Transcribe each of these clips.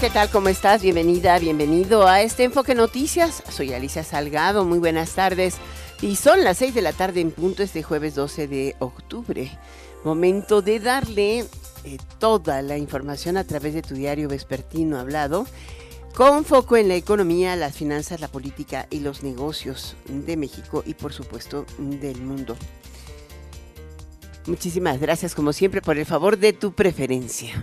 ¿Qué tal? ¿Cómo estás? Bienvenida, bienvenido a este Enfoque Noticias. Soy Alicia Salgado, muy buenas tardes. Y son las 6 de la tarde en punto este jueves 12 de octubre. Momento de darle eh, toda la información a través de tu diario vespertino hablado, con foco en la economía, las finanzas, la política y los negocios de México y por supuesto del mundo. Muchísimas gracias como siempre por el favor de tu preferencia.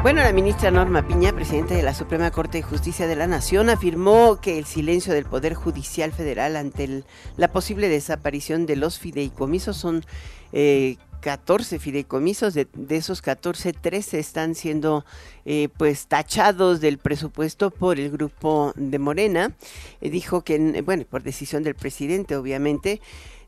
Bueno, la ministra Norma Piña, presidenta de la Suprema Corte de Justicia de la Nación, afirmó que el silencio del Poder Judicial Federal ante la posible desaparición de los fideicomisos son 14 eh, fideicomisos, de, esos 14, 13 están siendo eh, pues tachados del presupuesto por el grupo de Morena. Eh, dijo que, bueno, por decisión del presidente, obviamente,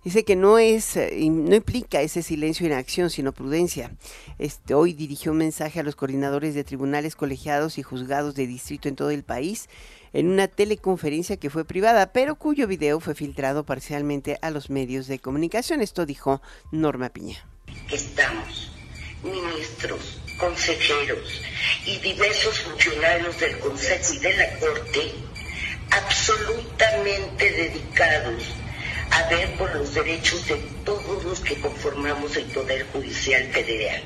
Dice que no es, eh, no implica ese silencio en acción, sino prudencia. Este, hoy dirigió un mensaje a los coordinadores de tribunales colegiados y juzgados de distrito en todo el país en una teleconferencia que fue privada, pero cuyo video fue filtrado parcialmente a los medios de comunicación. Esto dijo Norma Piña. Estamos, ministros, consejeros y diversos funcionarios del Consejo y de la Corte, absolutamente dedicados a ver por los derechos de todos los que conformamos el Poder Judicial Federal,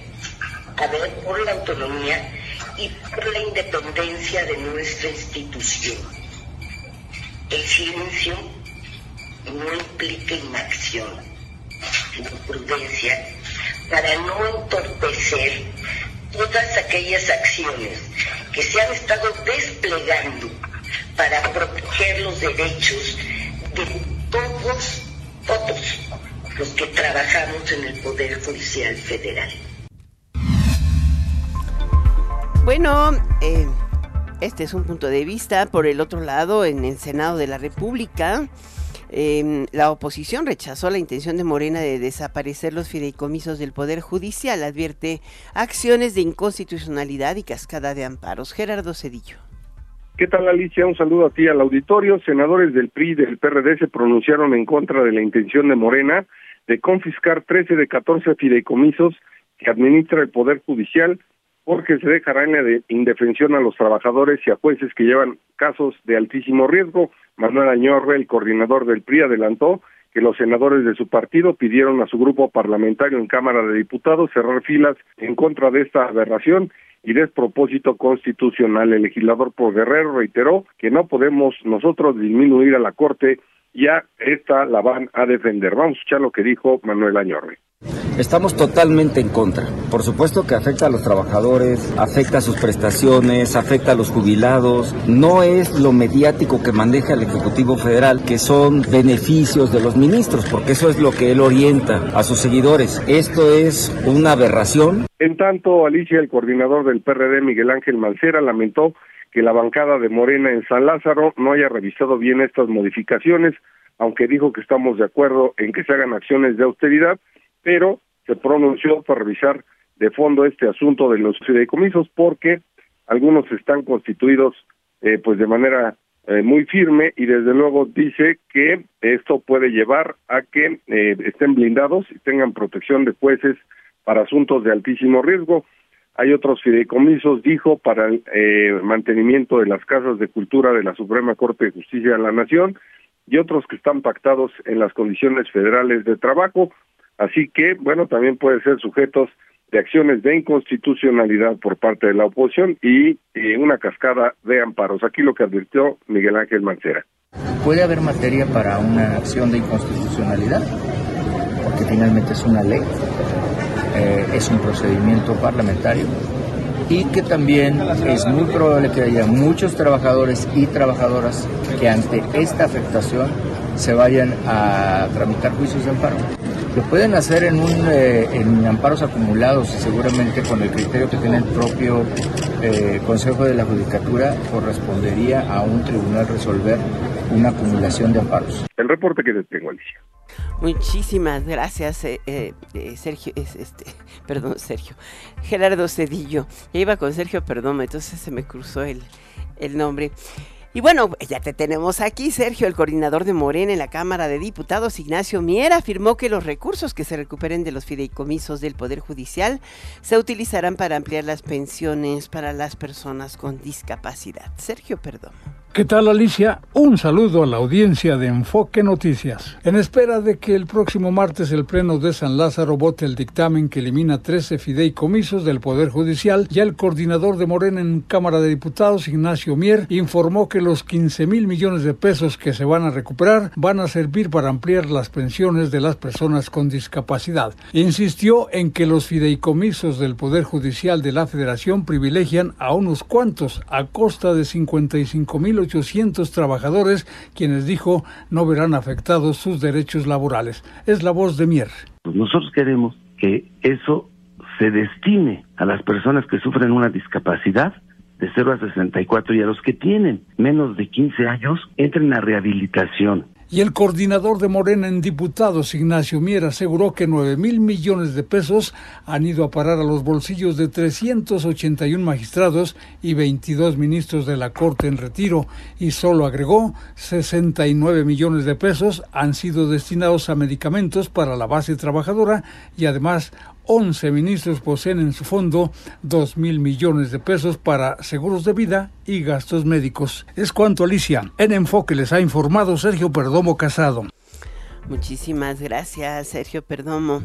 a ver por la autonomía y por la independencia de nuestra institución. El silencio no implica inacción, sino prudencia para no entorpecer todas aquellas acciones que se han estado desplegando para proteger los derechos de todos, todos los que trabajamos en el Poder Judicial Federal. Bueno, eh, este es un punto de vista. Por el otro lado, en el Senado de la República, em, la oposición rechazó la intención de Morena de desaparecer los fideicomisos del Poder Judicial. Advierte acciones de inconstitucionalidad y cascada de amparos. Gerardo Cedillo. ¿Qué tal Alicia? Un saludo a ti al auditorio. Senadores del PRI y del PRD se pronunciaron en contra de la intención de Morena de confiscar 13 de 14 fideicomisos que administra el Poder Judicial porque se dejará en la indefensión a los trabajadores y a jueces que llevan casos de altísimo riesgo. Manuel Añorre, el coordinador del PRI, adelantó que los senadores de su partido pidieron a su grupo parlamentario en Cámara de Diputados cerrar filas en contra de esta aberración y despropósito constitucional. El legislador por Guerrero reiteró que no podemos nosotros disminuir a la Corte, ya esta la van a defender. Vamos a escuchar lo que dijo Manuel Añorre. Estamos totalmente en contra. Por supuesto que afecta a los trabajadores, afecta a sus prestaciones, afecta a los jubilados. No es lo mediático que maneja el Ejecutivo Federal, que son beneficios de los ministros, porque eso es lo que él orienta a sus seguidores. Esto es una aberración. En tanto, Alicia, el coordinador del PRD, Miguel Ángel Mancera, lamentó que la bancada de Morena en San Lázaro no haya revisado bien estas modificaciones, aunque dijo que estamos de acuerdo en que se hagan acciones de austeridad pero se pronunció para revisar de fondo este asunto de los fideicomisos porque algunos están constituidos eh, pues de manera eh, muy firme y desde luego dice que esto puede llevar a que eh, estén blindados y tengan protección de jueces para asuntos de altísimo riesgo. Hay otros fideicomisos, dijo, para el mantenimiento de las casas de cultura de la Suprema Corte de Justicia de la Nación y otros que están pactados en las condiciones federales de trabajo. Así que, bueno, también pueden ser sujetos de acciones de inconstitucionalidad por parte de la oposición y, una cascada de amparos. Aquí lo que advirtió Miguel Ángel Mancera. ¿Puede haber materia para una acción de inconstitucionalidad? Porque finalmente es una ley, eh, es un procedimiento parlamentario y que también es muy probable que haya muchos trabajadores y trabajadoras que ante esta afectación se vayan a tramitar juicios de amparo. Lo pueden hacer en, un, eh, en amparos acumulados y seguramente con el criterio que tiene el propio eh, Consejo de la Judicatura correspondería a un tribunal resolver una acumulación de amparos. El reporte que te tengo, Alicia. Muchísimas gracias, eh, eh, eh Sergio, este, perdón, Sergio, Gerardo Cedillo. Ya iba con Sergio perdón, entonces se me cruzó el, el nombre. Y bueno, ya te tenemos aquí, Sergio, el coordinador de Morena en la Cámara de Diputados, Ignacio Miera, afirmó que los recursos que se recuperen de los fideicomisos del Poder Judicial se utilizarán para ampliar las pensiones para las personas con discapacidad. Sergio, perdón. ¿Qué tal Alicia? Un saludo a la audiencia de Enfoque Noticias. En espera de que el próximo martes el Pleno de San Lázaro vote el dictamen que elimina 13 fideicomisos del Poder Judicial, ya el coordinador de Morena en Cámara de Diputados, Ignacio Mier, informó que los 15 mil millones de pesos que se van a recuperar van a servir para ampliar las pensiones de las personas con discapacidad. Insistió en que los fideicomisos del Poder Judicial de la Federación privilegian a unos cuantos a costa de 55 mil 800 trabajadores, quienes dijo no verán afectados sus derechos laborales. Es la voz de Mier. Pues nosotros queremos que eso se destine a las personas que sufren una discapacidad de 0 a 64 y a los que tienen menos de 15 años entren a rehabilitación y el coordinador de Morena en diputados, Ignacio Mier, aseguró que 9 mil millones de pesos han ido a parar a los bolsillos de 381 magistrados y 22 ministros de la Corte en retiro. Y solo agregó 69 millones de pesos han sido destinados a medicamentos para la base trabajadora y además 11 ministros poseen en su fondo 2 mil millones de pesos para seguros de vida y gastos médicos. Es cuanto, Alicia. En Enfoque les ha informado Sergio Perdomo Casado. Muchísimas gracias, Sergio Perdomo.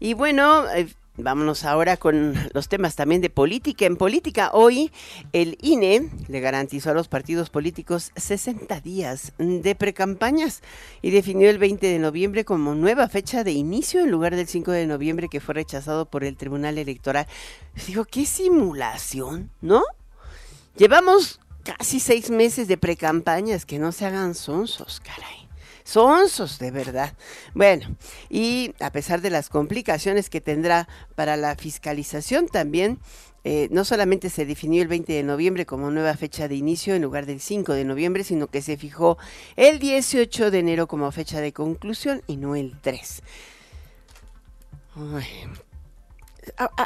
Y bueno, eh, Vámonos ahora con los temas también de política. En política, hoy el INE le garantizó a los partidos políticos 60 días de precampañas y definió el 20 de noviembre como nueva fecha de inicio en lugar del 5 de noviembre que fue rechazado por el Tribunal Electoral. Digo, qué simulación, ¿no? Llevamos casi seis meses de precampañas, que no se hagan sonsos, caray sonsos de verdad. Bueno, y a pesar de las complicaciones que tendrá para la fiscalización también, eh, no solamente se definió el 20 de noviembre como nueva fecha de inicio en lugar del 5 de noviembre, sino que se fijó el 18 de enero como fecha de conclusión y no el 3.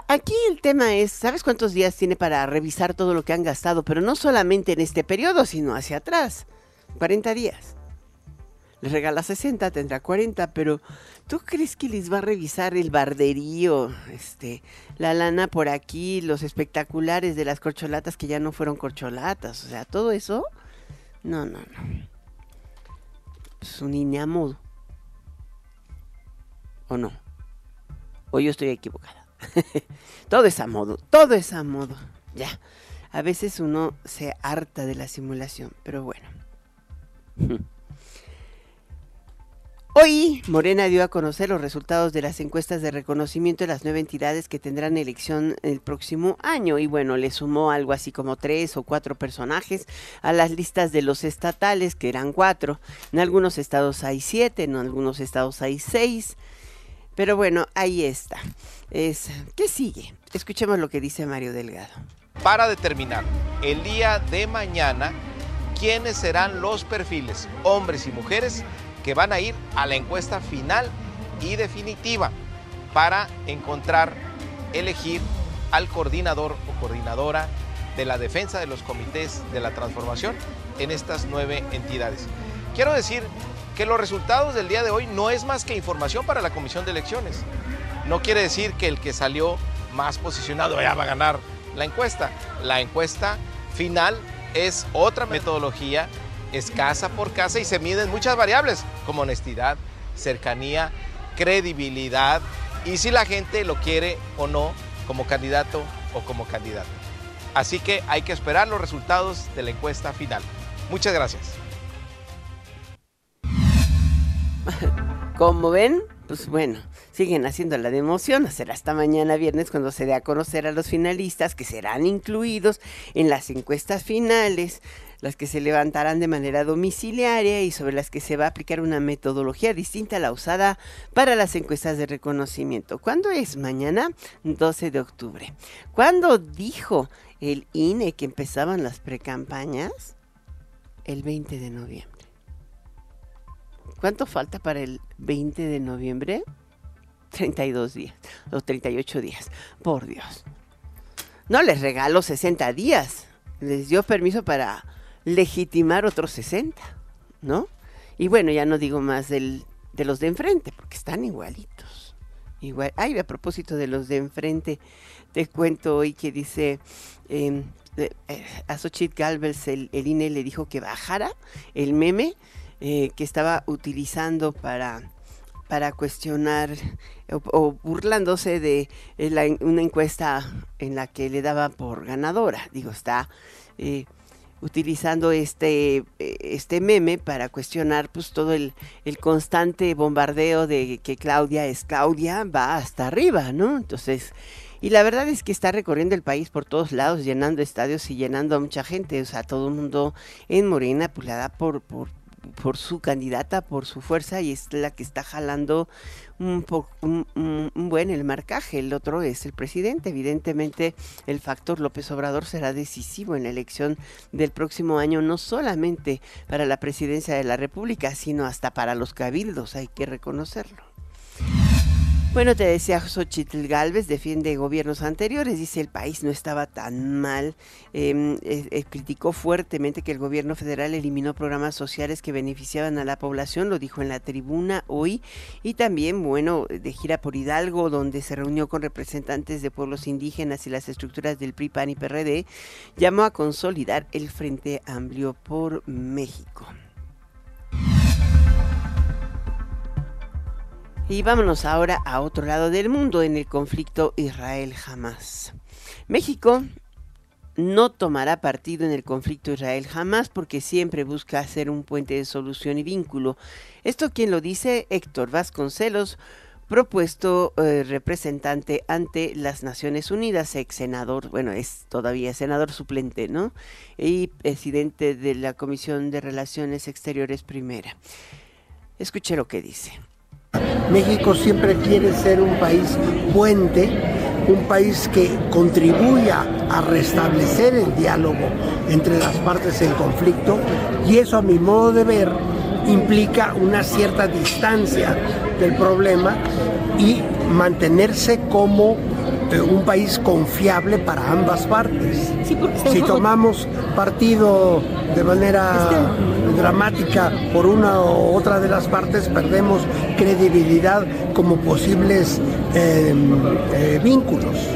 aquí el tema es, ¿sabes cuántos días tiene para revisar todo lo que han gastado? Pero no solamente en este periodo, sino hacia atrás. 40 días les regala 60, tendrá 40, pero ¿tú crees que les va a revisar el barderío, este, la lana por aquí, los espectaculares de las corcholatas que ya no fueron corcholatas? O sea, todo eso. No, no, no. Es un INE modo. ¿O no? O yo estoy equivocada. todo es a modo, todo es a modo. Ya. A veces uno se harta de la simulación, pero bueno. Hoy Morena dio a conocer los resultados de las encuestas de reconocimiento de las nueve entidades que tendrán elección el próximo año y bueno, le sumó algo así como tres o cuatro personajes a las listas de los estatales, que eran cuatro. En algunos estados hay siete, en algunos estados hay seis. Pero bueno, ahí está. Es, ¿Qué sigue? Escuchemos lo que dice Mario Delgado. Para determinar el día de mañana quiénes serán los perfiles, hombres y mujeres, que van a ir a la encuesta final y definitiva para encontrar, elegir al coordinador o coordinadora de la defensa de los comités de la transformación en estas nueve entidades. Quiero decir que los resultados del día de hoy no es más que información para la comisión de elecciones. No quiere decir que el que salió más posicionado ya va a ganar la encuesta. La encuesta final es otra metodología es casa por casa y se miden muchas variables como honestidad, cercanía, credibilidad y si la gente lo quiere o no como candidato o como candidata. Así que hay que esperar los resultados de la encuesta final. Muchas gracias. Como ven, pues bueno, siguen haciendo la de emoción. Será hasta mañana viernes cuando se dé a conocer a los finalistas que serán incluidos en las encuestas finales las que se levantarán de manera domiciliaria y sobre las que se va a aplicar una metodología distinta a la usada para las encuestas de reconocimiento. ¿Cuándo es? Mañana, 12 de octubre. ¿Cuándo dijo el INE que empezaban las precampañas? El 20 de noviembre. ¿Cuánto falta para el 20 de noviembre? 32 días o 38 días. Por Dios. No les regalo 60 días. Les dio permiso para legitimar otros 60, ¿no? Y bueno, ya no digo más del, de los de enfrente, porque están igualitos. Igual. Ay, a propósito de los de enfrente, te cuento hoy que dice em, eh, a Xochitl Galvez, el, INE le dijo que bajara el meme eh, que estaba utilizando para, para cuestionar o, burlándose de eh, una encuesta en la que le daba por ganadora. Digo, está utilizando este, eh, este meme para cuestionar pues todo el, el, constante bombardeo de que Claudia es Claudia, va hasta arriba, ¿no? Entonces, y la verdad es que está recorriendo el país por todos lados, llenando estadios y llenando a mucha gente, o sea, todo el mundo en Morena, por, por, por su candidata, por su fuerza, y es la que está jalando un, buen el marcaje. El otro es el presidente. Evidentemente, el factor López Obrador será decisivo en la elección del próximo año, no solamente para la presidencia de la República, sino hasta para los cabildos, hay que reconocerlo. Bueno, te decía Xochitl Galvez, defiende gobiernos anteriores, dice el país no estaba tan mal, eh, eh, criticó fuertemente que el gobierno federal eliminó programas sociales que beneficiaban a la población, lo dijo en la tribuna hoy, y también, bueno, de gira por Hidalgo, donde se reunió con representantes de pueblos indígenas y las estructuras del PRI, PAN y PRD, llamó a consolidar el Frente Amplio por México. Y vámonos ahora a otro lado del mundo, en el conflicto Israel-Hamas. México no tomará partido en el conflicto Israel-Hamas porque siempre busca hacer un puente de solución y vínculo. Esto quien lo dice, Héctor Vasconcelos, propuesto eh, representante ante las Naciones Unidas, ex senador, bueno, es todavía senador suplente, ¿no? Y presidente de la Comisión de Relaciones Exteriores Primera. Escuche lo que dice. México siempre quiere ser un país puente, un país que contribuya a restablecer el diálogo entre las partes en conflicto y eso a mi modo de ver implica una cierta distancia del problema y mantenerse como eh, un país confiable para ambas partes. si tomamos partido de manera dramática por una u otra de las partes, perdemos credibilidad como posibles em, eh, vínculos.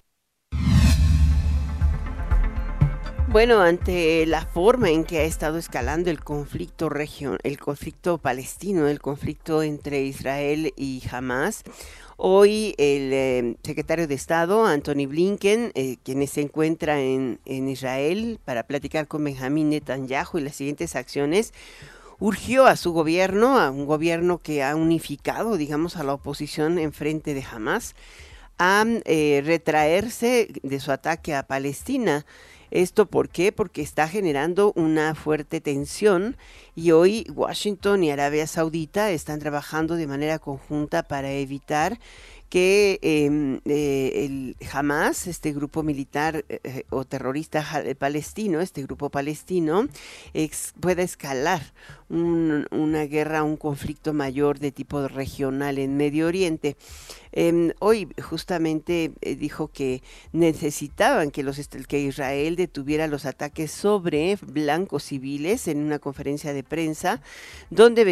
Bueno, ante la forma en que ha estado escalando el conflicto región, el conflicto palestino, el conflicto entre Israel y Hamas, hoy el eh, secretario de Estado, Anthony Blinken, eh, quien se encuentra en, en Israel para platicar con Benjamín Netanyahu y las siguientes acciones, urgió a su gobierno, a un gobierno que ha unificado, digamos, a la oposición en frente de Hamas, a eh, retraerse de su ataque a Palestina. ¿Esto por qué? Porque está generando una fuerte tensión y hoy Washington y Arabia Saudita están trabajando de manera conjunta para evitar que em, eh, el Hamas, este grupo militar eh, eh, o terrorista palestino, este grupo palestino, pueda escalar una guerra, un conflicto mayor de tipo regional en Medio Oriente. Em, hoy justamente dijo que necesitaban que, los, que Israel detuviera los ataques sobre blancos civiles en una conferencia de prensa, donde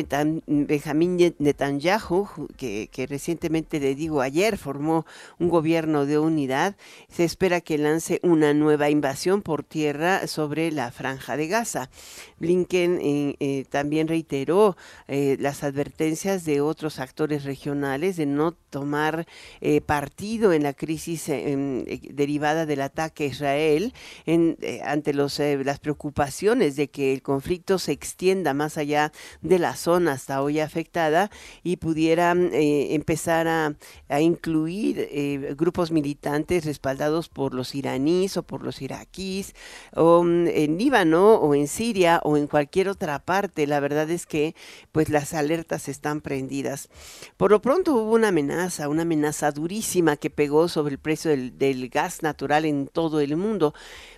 Benjamín Netanyahu, que, que recientemente le digo ayer formó un gobierno de unidad, se espera que lance una nueva invasión por tierra sobre la franja de Gaza. Blinken eh, eh, también reiteró eh, las advertencias de otros actores regionales de no tomar eh, partido en la crisis eh, derivada del ataque a Israel ante las preocupaciones de que el conflicto se extienda más allá de la zona hasta hoy afectada y pudiera empezar a, a incluir grupos militantes respaldados por los iraníes o por los iraquíes o mm, en Líbano o en Siria o en cualquier otra parte. La verdad es que pues las alertas están prendidas. Por lo pronto hubo una amenaza, una amenaza durísima que pegó sobre el precio del, del gas natural en todo el mundo.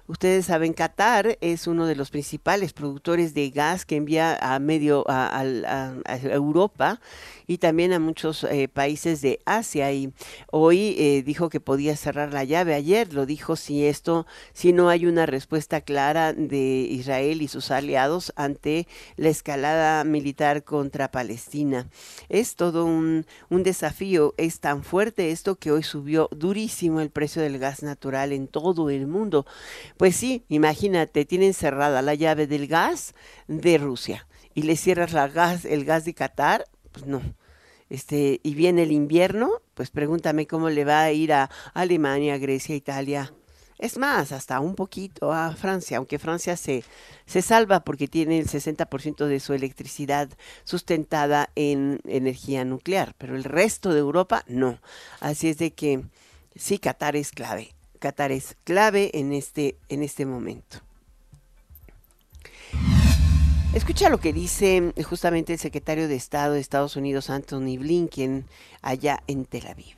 Ustedes saben, Qatar es uno de los principales productores de gas que envía a medio a, Europa y también a muchos eh, países de Asia. Y hoy eh, dijo que podía cerrar la llave. Ayer lo dijo si esto, si no hay una respuesta clara de Israel y sus aliados ante la escalada militar contra Palestina. Es todo un, un desafío. Es tan fuerte esto que hoy subió durísimo el precio del gas natural en todo el mundo. Pues sí, imagínate, tienen cerrada la llave del gas de Rusia y le cierras la gas, el gas de Qatar, pues no. Este, y viene el invierno, pues pregúntame cómo le va a ir a Alemania, Grecia, Italia. Es más, hasta un poquito a Francia, aunque Francia se, se salva porque tiene el 60% de su electricidad sustentada en energía nuclear, pero el resto de Europa no. Así es de que sí, Qatar es clave. Qatar es clave en este, en este momento. Escucha lo que dice justamente el secretario de Estado de Estados Unidos, Anthony Blinken, allá en Tel Aviv.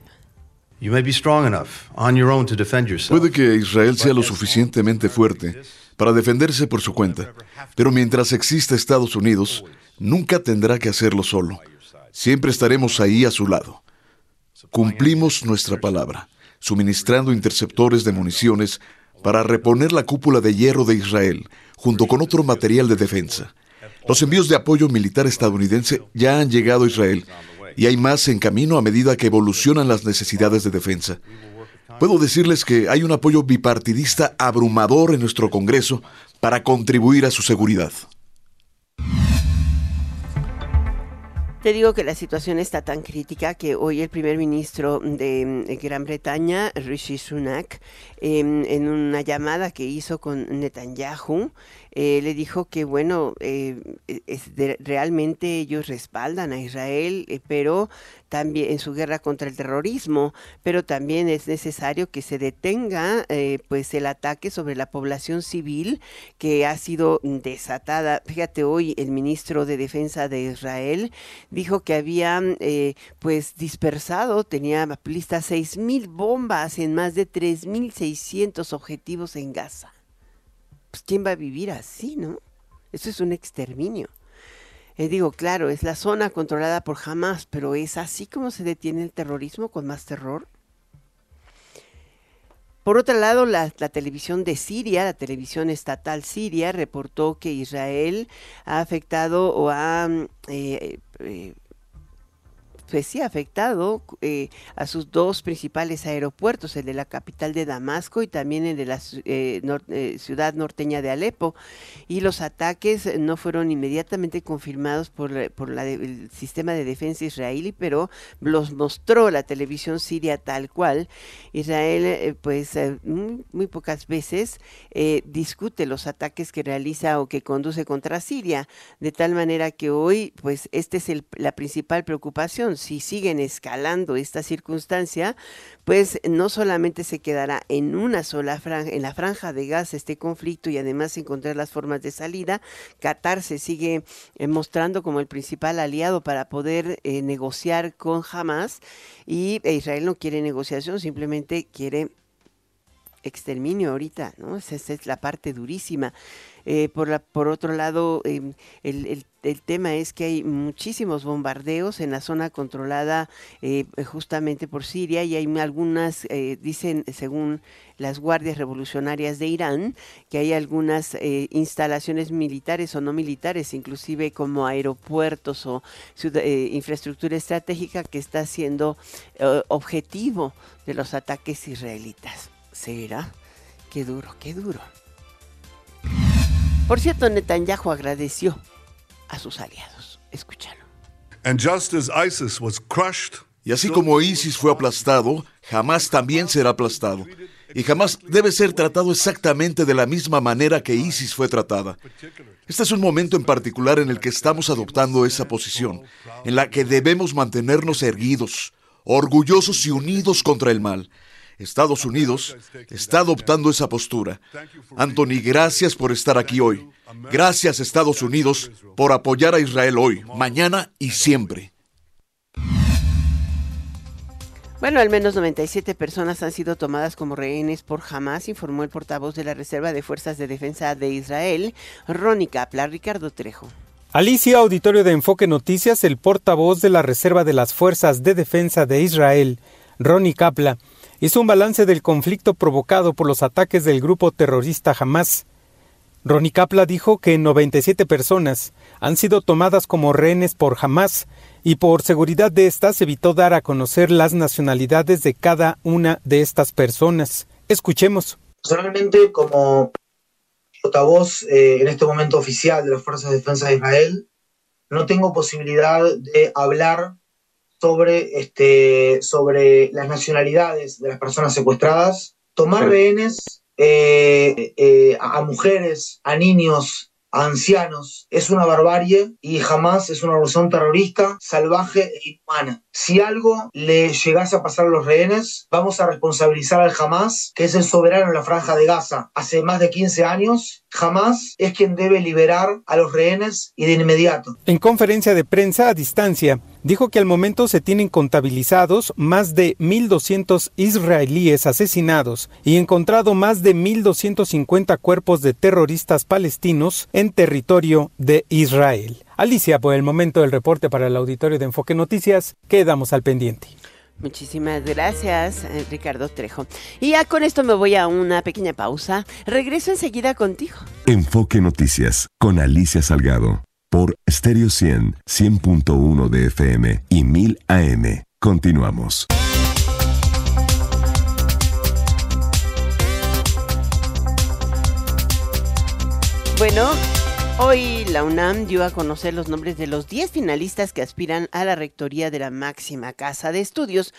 Puede que Israel sea lo suficientemente fuerte para defenderse por su cuenta, pero mientras exista Estados Unidos, nunca tendrá que hacerlo solo. Siempre estaremos ahí a su lado. Cumplimos nuestra palabra suministrando interceptores de municiones para reponer la cúpula de hierro de Israel, junto con otro material de defensa. Los envíos de apoyo militar estadounidense ya han llegado a Israel y hay más en camino a medida que evolucionan las necesidades de defensa. Puedo decirles que hay un apoyo bipartidista abrumador en nuestro Congreso para contribuir a su seguridad. Te digo que la situación está tan crítica que hoy el primer ministro de mm, Gran Bretaña, Rishi Sunak, em, en una llamada que hizo con Netanyahu, eh, le dijo que, bueno, eh, realmente ellos respaldan a Israel, eh, pero también en su guerra contra el terrorismo, pero también es necesario que se detenga pues el ataque sobre la población civil que ha sido desatada. Fíjate, hoy el ministro de Defensa de Israel dijo que había pues dispersado, tenía listas seis mil bombas en más de 3.600 objetivos en Gaza pues ¿quién va a vivir así, no? Eso es un exterminio. Eh, digo, claro, es la zona controlada por Hamas, pero es así como se detiene el terrorismo con más terror. Por otro lado, la, televisión de Siria, la televisión estatal siria, reportó que Israel ha afectado o ha eh, eh, pues sí afectado eh, a sus dos principales aeropuertos, el de la capital de Damasco y también el de la eh, eh, ciudad norteña de Alepo. Y los ataques no fueron inmediatamente confirmados por, por el sistema de defensa israelí, pero los mostró la televisión siria tal cual. Israel, pues muy, pocas veces discute los ataques que realiza o que conduce contra Siria, de tal manera que hoy, pues esta es la principal preocupación si siguen escalando esta circunstancia, pues no solamente se quedará en una sola franja, en la franja de gas este conflicto y además encontrar las formas de salida, Qatar se sigue eh, mostrando como el principal aliado para poder eh, negociar con Hamas y e Israel no quiere negociación, simplemente quiere exterminio ahorita, ¿no? Esa, es la parte durísima. Eh, por, la, por otro lado, em, el, el tema es que hay muchísimos bombardeos en la zona controlada eh, justamente por Siria y hay algunas, eh, dicen según las guardias revolucionarias de Irán, que hay algunas instalaciones militares o no militares, inclusive como aeropuertos o infraestructura estratégica que está siendo objetivo de los ataques israelitas. ¿Será? Qué duro, qué duro. Por cierto, Netanyahu agradeció a sus aliados. Escúchalo. And just as ISIS was crushed Y así como ISIS fue aplastado, jamás también será aplastado. Y jamás debe ser tratado exactamente de la misma manera que ISIS fue tratada. Este es un momento en particular en el que estamos adoptando esa posición, en la que debemos mantenernos erguidos, orgullosos y unidos contra el mal. Estados Unidos está adoptando esa postura. Anthony, gracias por estar aquí hoy. Gracias Estados Unidos por apoyar a Israel hoy, mañana y siempre. Bueno, al menos 97 personas han sido tomadas como rehenes por Hamas, informó el portavoz de la Reserva de Fuerzas de Defensa de Israel, Ronnie Kapla, Ricardo Trejo. Alicia Auditorio de Enfoque Noticias, el portavoz de la Reserva de las Fuerzas de Defensa de Israel, Ronnie Kapla, hizo un balance del conflicto provocado por los ataques del grupo terrorista Hamas. Ronnie Kapla dijo que 97 personas han sido tomadas como rehenes por Hamas y por seguridad de estas evitó dar a conocer las nacionalidades de cada una de estas personas. Escuchemos. Personalmente, como portavoz eh, en este momento oficial de las Fuerzas de Defensa de Israel, no tengo posibilidad de hablar sobre, este, sobre las nacionalidades de las personas secuestradas. Tomar rehenes eh, eh, a mujeres, a niños, ancianos. Es una barbarie y jamás es una organización terrorista, salvaje e inhumana. Si algo le llegase a pasar a los rehenes, vamos a responsabilizar al Hamas, que es el soberano en la franja de Gaza hace más de 15 años. Hamas es quien debe liberar a los rehenes y de inmediato. En conferencia de prensa a distancia, dijo que al momento se tienen contabilizados más de 1.200 israelíes asesinados y encontrado más de 1.250 cuerpos de terroristas palestinos en territorio de Israel. Alicia, por el momento del reporte para el auditorio de Enfoque Noticias, quedamos al pendiente. Muchísimas gracias, eh, Ricardo Trejo. Y ya con esto me voy a una pequeña pausa. Regreso enseguida contigo. Enfoque Noticias con Alicia Salgado por Stereo 100, 100.1 de FM y 1000 AM. Continuamos. Bueno, hoy la UNAM dio a conocer los nombres de los 10 finalistas que aspiran a la rectoría de la máxima casa de estudios.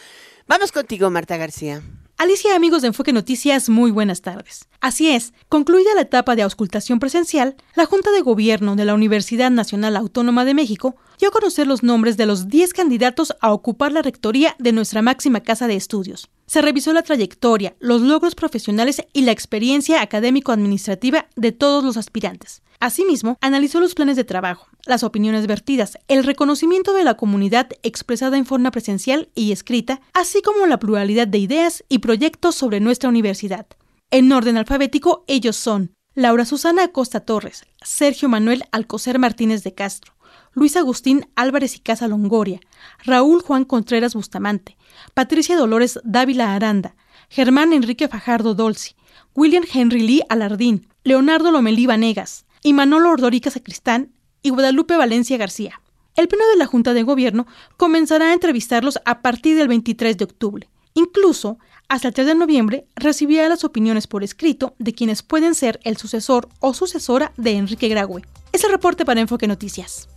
Vamos contigo, Marta García. Alicia, amigos de Enfoque Noticias, muy buenas tardes. Así es, concluida la etapa de auscultación presencial, la Junta de Gobierno de la Universidad Nacional Autónoma de México dio a conocer los nombres de los 10 candidatos a ocupar la rectoría de nuestra máxima casa de estudios. Se revisó la trayectoria, los logros profesionales y la experiencia académico-administrativa de todos los aspirantes. Asimismo, analizó los planes de trabajo, las opiniones vertidas, el reconocimiento de la comunidad expresada en forma presencial y escrita, así como la pluralidad de ideas y proyectos sobre nuestra universidad. En orden alfabético, ellos son Laura Susana Acosta Torres, Sergio Manuel Alcocer Martínez de Castro, Luis Agustín Álvarez y Casa Longoria, Raúl Juan Contreras Bustamante, Patricia Dolores Dávila Aranda, Germán Enrique Fajardo Dolci, William Henry Lee Alardín, Leonardo Lomelí Vanegas, y Manolo Ordorica Sacristán y Guadalupe Valencia García. El Pleno de la Junta de Gobierno comenzará a entrevistarlos a partir del 23 de octubre. Incluso, hasta el 3 de noviembre, recibirá las opiniones por escrito de quienes pueden ser el sucesor o sucesora de Enrique Graue. Es el reporte para Enfoque Noticias.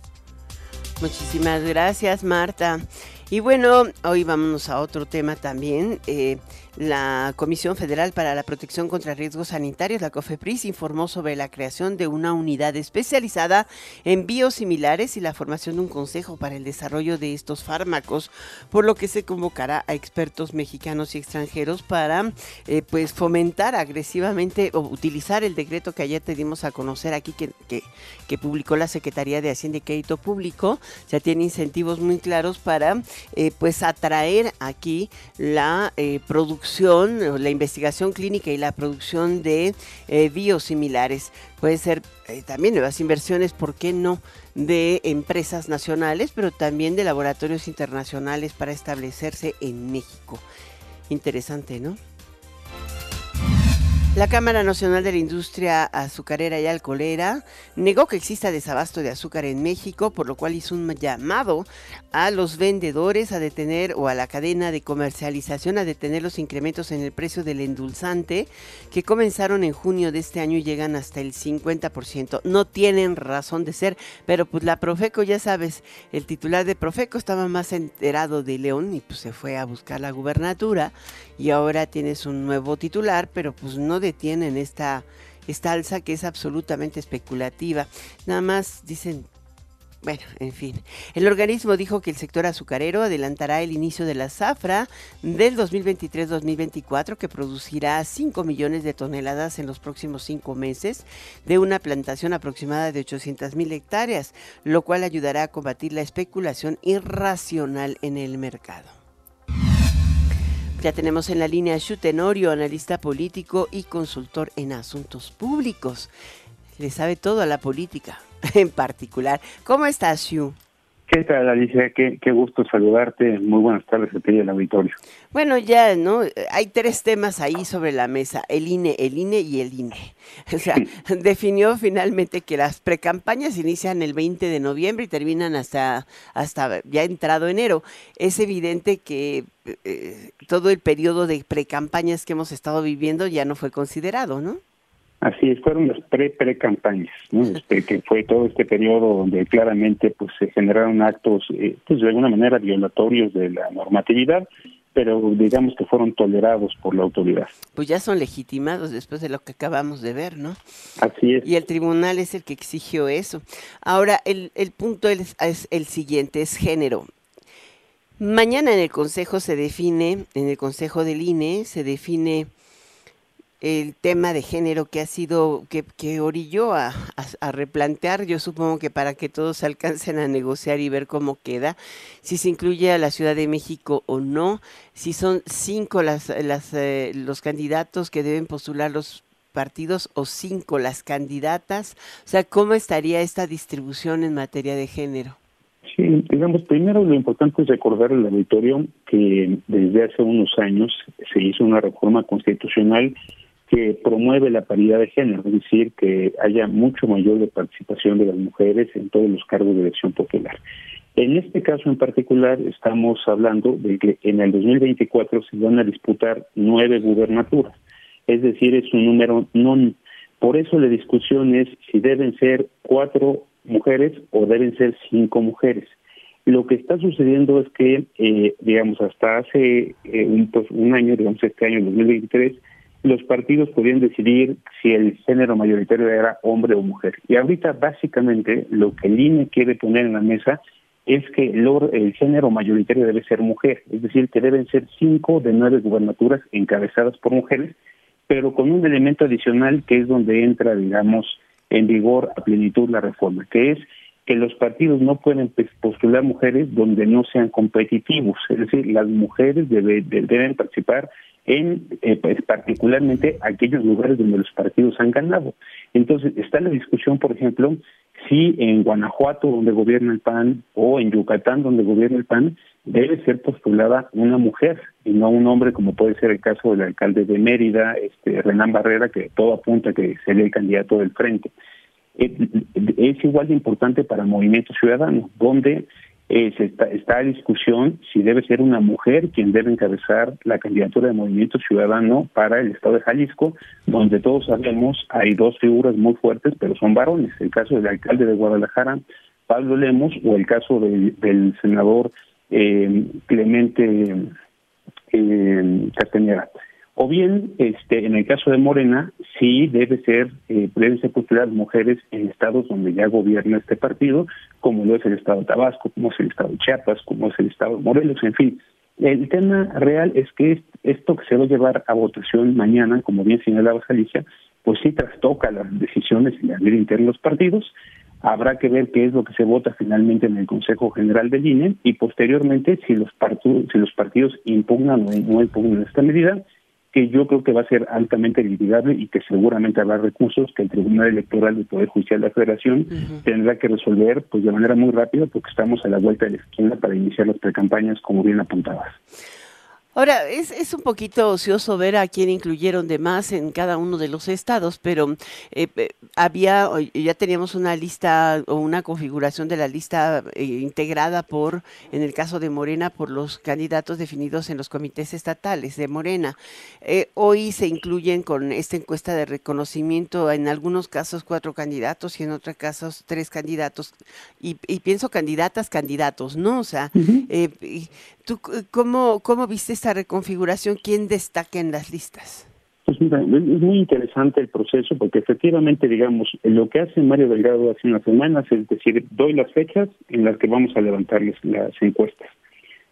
Muchísimas gracias, Marta. Y bueno, hoy vámonos a otro tema también. Eh, la Comisión Federal para la Protección contra Riesgos Sanitarios, la COFEPRIS, informó sobre la creación de una unidad especializada en biosimilares y la formación de un consejo para el desarrollo de estos fármacos, por lo que se convocará a expertos mexicanos y extranjeros para eh, pues fomentar agresivamente o utilizar el decreto que ayer te dimos a conocer aquí que, que, publicó la Secretaría de Hacienda y Crédito Público. Ya tiene incentivos muy claros para eh, pues atraer aquí la eh, producción la investigación clínica y la producción de eh, biosimilares. Puede ser eh, también nuevas inversiones, ¿por qué no?, de empresas nacionales, pero también de laboratorios internacionales para establecerse en México. Interesante, ¿no? La Cámara Nacional de la Industria Azucarera y Alcoholera negó que exista desabasto de azúcar en México, por lo cual hizo un llamado a los vendedores a detener o a la cadena de comercialización a detener los incrementos en el precio del endulzante que comenzaron en junio de este año y llegan hasta el 50%. No tienen razón de ser, pero pues la Profeco, ya sabes, el titular de Profeco estaba más enterado de León y pues se fue a buscar la gubernatura y ahora tienes un nuevo titular, pero pues no detienen esta, esta alza que es absolutamente especulativa. Nada más dicen bueno, en fin. El organismo dijo que el sector azucarero adelantará el inicio de la zafra del 2023-2024 que producirá 5 millones de toneladas en los próximos 5 meses de una plantación aproximada de 800 mil hectáreas, lo cual ayudará a combatir la especulación irracional en el mercado. Ya tenemos en la línea a Tenorio, analista político y consultor en asuntos públicos. Le sabe todo a la política en particular. ¿Cómo estás, Xu? ¿Qué tal, Alicia? Qué, gusto saludarte. Muy buenas tardes a ti y al auditorio. Bueno, ya, ¿no? Hay tres temas ahí sobre la mesa, el INE, el INE y el INE. O sea, definió finalmente que las precampañas inician el 20 de noviembre y terminan hasta, hasta ya entrado enero. Es evidente que eh, todo el periodo de precampañas que hemos estado viviendo ya no fue considerado, ¿no? Así es, fueron las pre-pre-campañas, ¿no? Este, que fue todo este periodo donde claramente pues se generaron actos, eh, pues de alguna manera violatorios de la normatividad, pero digamos que fueron tolerados por la autoridad. Pues ya son legitimados después de lo que acabamos de ver, ¿no? Así es. Y el tribunal es el que exigió eso. Ahora, el, el punto es, es el siguiente, es género. Mañana en el Consejo se define, en el Consejo del INE, se define el tema de género que ha sido, que, que orilló a, replantear, yo supongo que para que todos alcancen a negociar y ver cómo queda, si se incluye a la Ciudad de México o no, si son cinco las, las, eh, los candidatos que deben postular los partidos o cinco las candidatas, o sea, ¿cómo estaría esta distribución en materia de género? Sí, digamos, primero lo importante es recordar al auditorio que desde hace unos años se hizo una reforma constitucional que promueve la paridad de género, es decir, que haya mucho mayor participación de las mujeres en todos los cargos de elección popular. En este caso en particular estamos hablando de que en el 2024 se van a disputar nueve gubernaturas, es decir, es un número no. Por eso la discusión es si deben ser cuatro mujeres o deben ser cinco mujeres. Lo que está sucediendo es que, eh, digamos, hasta hace eh, un, pues, un año, digamos este año, 2023, los partidos podían decidir si el género mayoritario era hombre o mujer. Y ahorita básicamente lo que el INE quiere poner en la mesa es que el, género mayoritario debe ser mujer, es decir, que deben ser cinco de nueve gubernaturas encabezadas por mujeres, pero con un elemento adicional que es donde entra, digamos, en vigor a plenitud la reforma, que es que los partidos no pueden postular mujeres donde no sean competitivos, es decir, las mujeres deben participar en eh, pues, particularmente aquellos lugares donde los partidos han ganado. Entonces, está la discusión, por ejemplo, si en Guanajuato, donde gobierna el PAN, o en Yucatán, donde gobierna el PAN, debe ser postulada una mujer y no un hombre, como puede ser el caso del alcalde de Mérida, este Renán Barrera, que todo apunta que sería el candidato del frente. Eh, es igual de importante para Movimiento Ciudadano, donde eh, está, está a discusión si debe ser una mujer quien debe encabezar la candidatura de Movimiento Ciudadano para el Estado de Jalisco, donde todos sabemos hay dos figuras muy fuertes, pero son varones. El caso del alcalde de Guadalajara, Pablo Lemos, o el caso del senador eh, Clemente eh, Castañeda. O bien, este, en el caso de Morena, sí debe ser, eh, deben ser postuladas mujeres en estados donde ya gobierna este partido, como lo es el estado de Tabasco, como es el estado de Chiapas, como es el estado de Morelos, en fin. El tema real es que esto que se va a llevar a votación mañana, como bien señalaba Alicia, pues sí trastoca las decisiones y la vida interna de los partidos. Habrá que ver qué es lo que se vota finalmente en el Consejo General del INE y posteriormente si los partidos, si los partidos impugnan o no impugnan esta medida, que yo creo que va a ser altamente litigable y que seguramente habrá recursos que el Tribunal Electoral del Poder Judicial de la Federación tendrá que resolver pues de manera muy rápida porque estamos a la vuelta de la esquina para iniciar las precampañas como bien apuntabas. Ahora, es, es un poquito ocioso ver a quién incluyeron de más en cada uno de los estados, pero eh, eh, había, ya teníamos una lista o una configuración de la lista eh, integrada por, en el caso de Morena, por los candidatos definidos en los comités estatales de Morena. hoy se incluyen con esta encuesta de reconocimiento, en algunos casos cuatro candidatos y en otros casos tres candidatos, y, pienso candidatas, candidatos, ¿no? O sea, ¿tú cómo, cómo viste esta reconfiguración? ¿Quién destaca en las listas? Pues mira, es muy interesante el proceso porque efectivamente, digamos, lo que hace Mario Delgado hace unas semanas es decir, doy las fechas en las que vamos a levantarles las encuestas.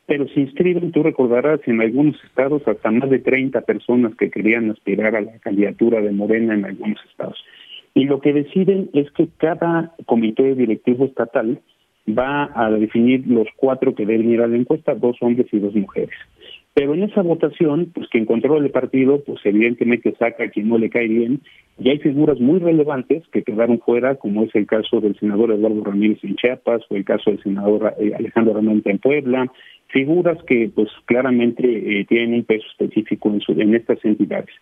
Pero se inscriben, tú recordarás, en algunos estados hasta más de 30 personas que querían aspirar a la candidatura de Morena en algunos estados. Y lo que deciden es que cada comité directivo estatal va a definir los cuatro que deben ir a la encuesta, dos hombres y dos mujeres. Pero en esa votación, pues quien controla el partido, pues evidentemente saca a quien no le cae bien, y hay figuras muy relevantes que quedaron fuera, como es el caso del senador Eduardo Ramírez en Chiapas, o el caso del senador eh, Alejandro Ramírez en Puebla, figuras que pues claramente eh, tienen un peso específico en, su, en estas entidades.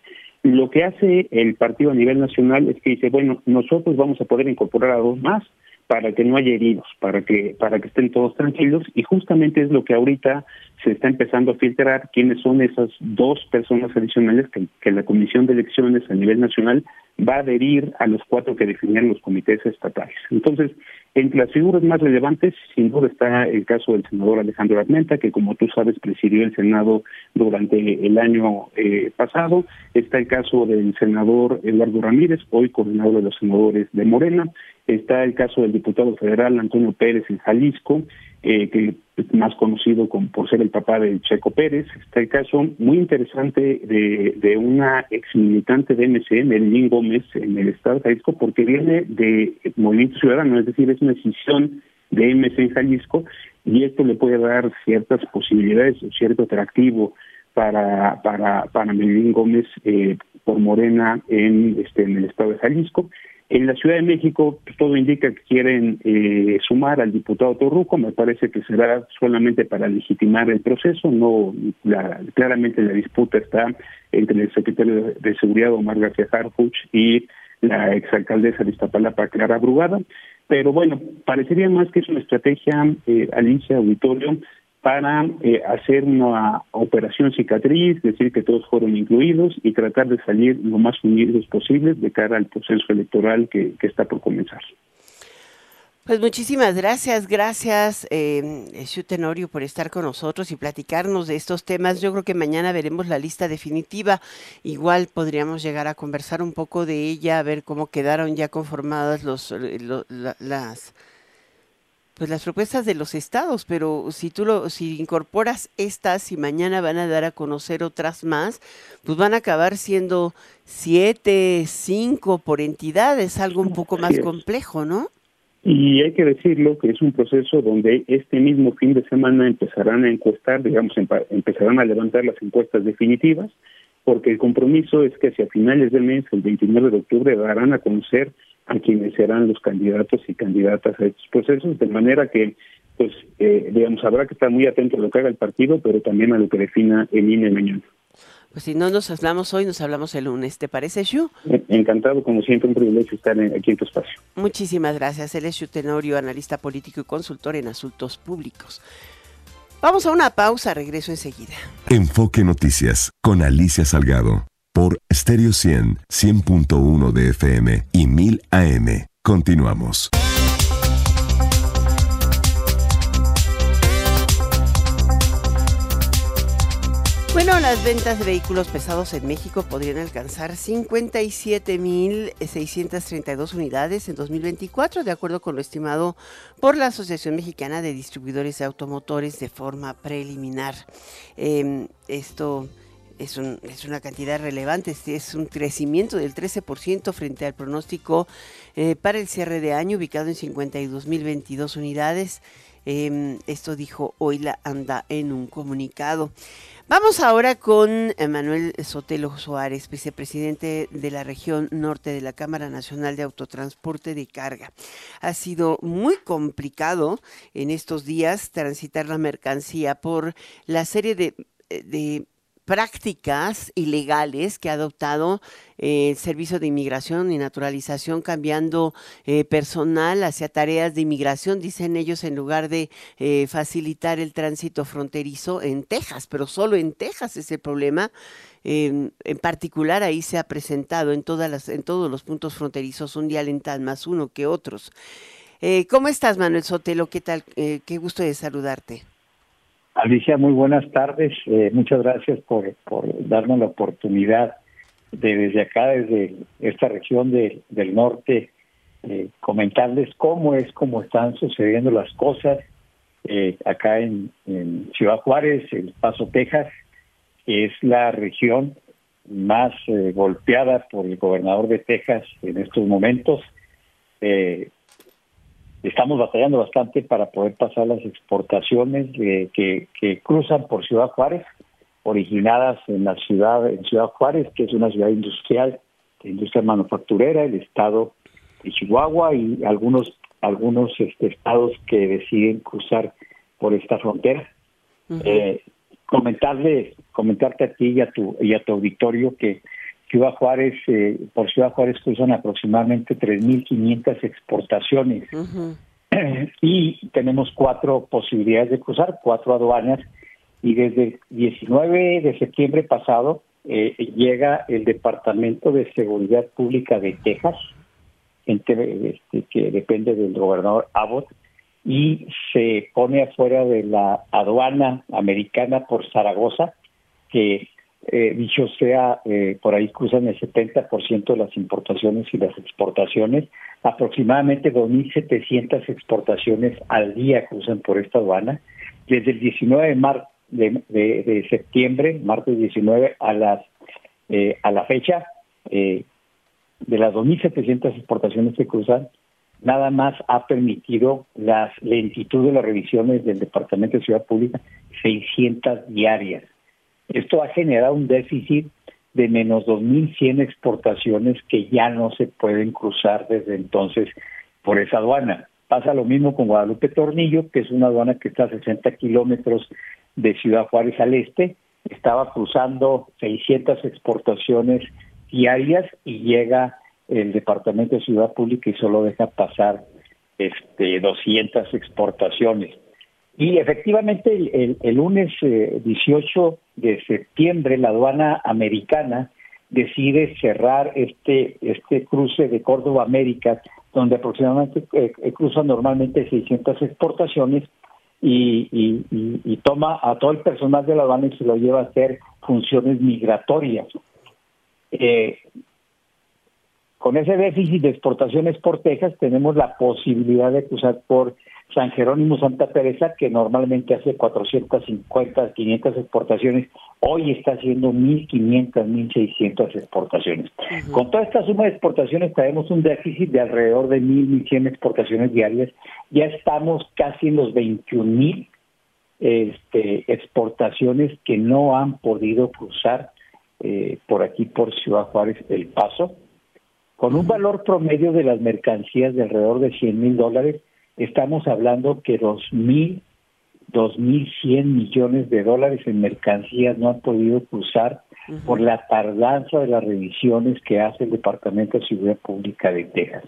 Lo que hace el partido a nivel nacional es que dice, bueno, nosotros vamos a poder incorporar a dos más, para que no haya heridos, para que para que estén todos tranquilos. Y justamente es lo que ahorita se está empezando a filtrar quiénes son esas dos personas adicionales que, que la Comisión de Elecciones a nivel nacional va a adherir a los cuatro que definían los comités estatales. Entonces, entre las figuras más relevantes, sin duda está el caso del senador Alejandro Armenta, que como tú sabes presidió el Senado durante el año eh, pasado. Está el caso del senador Eduardo Ramírez, hoy coordinador de los senadores de Morena. Está el caso del diputado federal Antonio Pérez en Jalisco, eh, que más conocido como, por ser el papá de Checo Pérez. Está el caso muy interesante de, una ex militante de MC, Merlín Gómez, en el estado de Jalisco, porque viene de Movimiento Ciudadano, es decir, es una decisión de MC en Jalisco, y esto le puede dar ciertas posibilidades o cierto atractivo para para para Melín Gómez eh, por Morena en este en el estado de Jalisco en la Ciudad de México pues, todo indica que quieren eh, sumar al diputado Torruco, me parece que será solamente para legitimar el proceso, no la, claramente la disputa está entre el secretario de Seguridad Omar García Harfuch y la exalcaldesa de Iztapalapa Clara Brugada, pero bueno, parecería más que es una estrategia, eh, Alicia Auditorio, para eh, hacer una operación cicatriz, decir que todos fueron incluidos y tratar de salir lo más unidos posible de cara al proceso electoral que, está por comenzar. Pues muchísimas gracias, gracias eh, Tenorio por estar con nosotros y platicarnos de estos temas. Yo creo que mañana veremos la lista definitiva. Igual podríamos llegar a conversar un poco de ella, a ver cómo quedaron ya conformadas los, eh, las pues las propuestas de los estados, pero si tú lo, si incorporas estas y mañana van a dar a conocer otras más, pues van a acabar siendo siete, cinco por entidad, es algo un poco más complejo, ¿no? Y hay que decirlo que es un proceso donde este mismo fin de semana empezarán a encuestar, digamos, empezarán a levantar las encuestas definitivas, porque el compromiso es que hacia finales del mes, el 29 de octubre, darán a conocer a quienes serán los candidatos y candidatas a estos procesos, de manera que, pues, eh, digamos, habrá que estar muy atento a lo que haga el partido, pero también a lo que defina el INE mañana. Pues si no nos hablamos hoy, nos hablamos el lunes. ¿Te parece, Shu? Encantado, como siempre, un privilegio estar aquí en tu espacio. Muchísimas gracias. Él es Shu Tenorio, analista político y consultor en asuntos públicos. Vamos a una pausa, regreso enseguida. Enfoque Noticias con Alicia Salgado por Stereo 100, 100.1 de FM y 1000 AM. Continuamos. Bueno, las ventas de vehículos pesados en México podrían alcanzar 57.632 unidades en 2024, de acuerdo con lo estimado por la Asociación Mexicana de Distribuidores de Automotores de forma preliminar. Em, esto es, un, es una cantidad relevante, es un crecimiento del 13% frente al pronóstico eh, para el cierre de año, ubicado en 52.022 unidades. Em, esto dijo hoy ANDA en un comunicado. Vamos ahora con Manuel Sotelo Suárez, vicepresidente de la región norte de la Cámara Nacional de Autotransporte de Carga. Ha sido muy complicado en estos días transitar la mercancía por la serie de, de prácticas ilegales que ha adoptado eh, el Servicio de Inmigración y Naturalización, cambiando eh, personal hacia tareas de inmigración, dicen ellos, en lugar de eh, facilitar el tránsito fronterizo en Texas, pero solo en Texas es el problema. en particular ahí se ha presentado en todas las, en todos los puntos fronterizos un día lental más uno que otros. ¿Cómo estás, Manuel Sotelo? ¿Qué tal? qué gusto de saludarte. Alicia, muy buenas tardes. Eh, muchas gracias por, por darnos la oportunidad de desde acá, desde esta región del norte, eh, comentarles cómo es, cómo están sucediendo las cosas eh, acá en, Ciudad Juárez, El Paso, Texas, que es la región más golpeada por el gobernador de Texas en estos momentos estamos batallando bastante para poder pasar las exportaciones que, cruzan por Ciudad Juárez, originadas en la ciudad, en Ciudad Juárez, que es una ciudad industrial, de industria manufacturera, el estado de Chihuahua y algunos algunos este, estados que deciden cruzar por esta frontera. Eh, comentarle, comentarte a ti y a tu y a tu auditorio que Ciudad Juárez, eh, por Ciudad Juárez cruzan aproximadamente 3.500 exportaciones. Y tenemos cuatro posibilidades de cruzar, cuatro aduanas. Y desde el 19 de septiembre pasado eh, llega el Departamento de Seguridad Pública de Texas, este, que depende del gobernador Abbott, y se pone afuera de la aduana americana por Zaragoza, que eh, dicho sea, eh, por ahí cruzan el 70% de las importaciones y las exportaciones. Aproximadamente 2.700 exportaciones al día cruzan por esta aduana. Desde el 19 de, septiembre, martes 19, a, las, eh, a la fecha, de las 2.700 exportaciones que cruzan, nada más ha permitido la lentitud de las revisiones del Departamento de Ciudad Pública, 600 diarias esto ha generado un déficit de menos 2.100 exportaciones que ya no se pueden cruzar desde entonces por esa aduana. Pasa lo mismo con Guadalupe Tornillo, que es una aduana que está a 60 kilómetros de Ciudad Juárez al este. Estaba cruzando 600 exportaciones diarias y llega el Departamento de Ciudad Pública y solo deja pasar este 200 exportaciones. Y efectivamente el, el, lunes 18 eh, de septiembre la aduana americana decide cerrar este, este cruce de Córdoba América, donde aproximadamente eh, eh, cruzan normalmente 600 exportaciones y, y, toma a todo el personal de la aduana y se lo lleva a hacer funciones migratorias. con ese déficit de exportaciones por Texas tenemos la posibilidad de cruzar por San Jerónimo Santa Teresa, que normalmente hace 450, 500 exportaciones, hoy está haciendo 1.500, 1.600 exportaciones. Con toda esta suma de exportaciones tenemos un déficit de alrededor de 1.000, 1.100 exportaciones diarias. Ya estamos casi en los 21.000 este, exportaciones que no han podido cruzar eh, por aquí, por Ciudad Juárez, El Paso, con un valor promedio de las mercancías de alrededor de 100 mil dólares estamos hablando que dos mil, dos mil cien millones de dólares en mercancías no han podido cruzar por la tardanza de las revisiones que hace el Departamento de Seguridad Pública de Texas.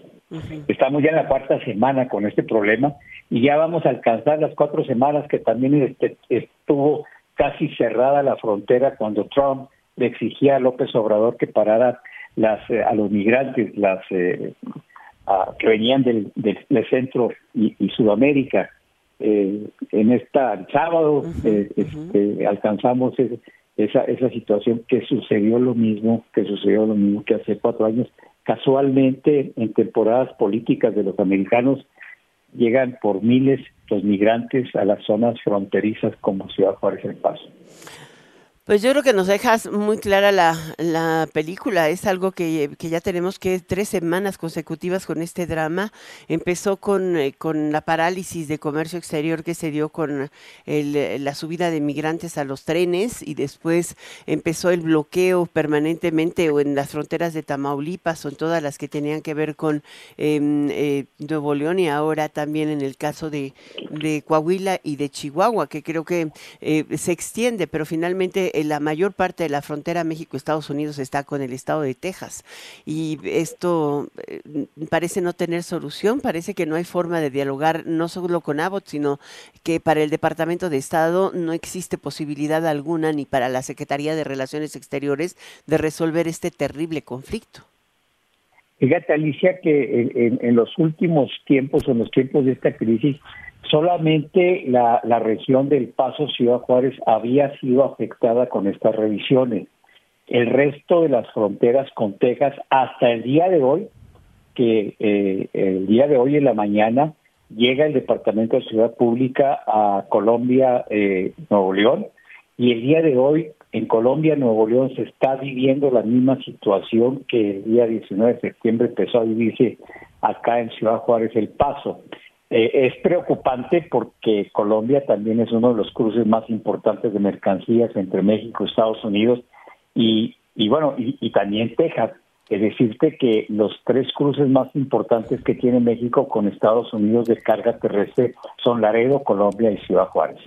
Estamos ya en la cuarta semana con este problema y ya vamos a alcanzar las cuatro semanas que también este, estuvo casi cerrada la frontera cuando Trump le exigía a López Obrador que parara las, eh, a los migrantes, las eh, que venían del, centro y, Sudamérica. Eh, en esta sábado eh, este, alcanzamos esa, esa situación que sucedió lo mismo, que sucedió lo mismo que hace cuatro años. Casualmente, en temporadas políticas de los americanos, llegan por miles los migrantes a las zonas fronterizas como Ciudad Juárez El Paso. Pues yo creo que nos dejas muy clara la, la película. Es algo que, que, ya tenemos que tres semanas consecutivas con este drama. Empezó con, eh, con la parálisis de comercio exterior que se dio con el, la subida de migrantes a los trenes y después empezó el bloqueo permanentemente o en las fronteras de Tamaulipas o en todas las que tenían que ver con em, eh, Nuevo León y ahora también en el caso de, de Coahuila y de Chihuahua, que creo que eh, se extiende, pero finalmente la mayor parte de la frontera México-Estados Unidos está con el estado de Texas y esto eh, parece no tener solución, parece que no hay forma de dialogar no solo con Abbott, sino que para el Departamento de Estado no existe posibilidad alguna ni para la Secretaría de Relaciones Exteriores de resolver este terrible conflicto. Fíjate, Alicia, que en, los últimos tiempos, en los tiempos de esta crisis, solamente la, región del Paso Ciudad Juárez había sido afectada con estas revisiones. El resto de las fronteras con Texas, hasta el día de hoy, que eh, el día de hoy en la mañana llega el Departamento de Seguridad Pública a Colombia, eh, Nuevo León, y el día de hoy en Colombia, Nuevo León, se está viviendo la misma situación que el día 19 de septiembre empezó a vivirse acá en Ciudad Juárez El Paso. Eh, es preocupante porque Colombia también es uno de los cruces más importantes de mercancías entre México Estados Unidos y, y bueno, y, y también Texas. Es decirte que los tres cruces más importantes que tiene México con Estados Unidos de carga terrestre son Laredo, Colombia y Ciudad Juárez.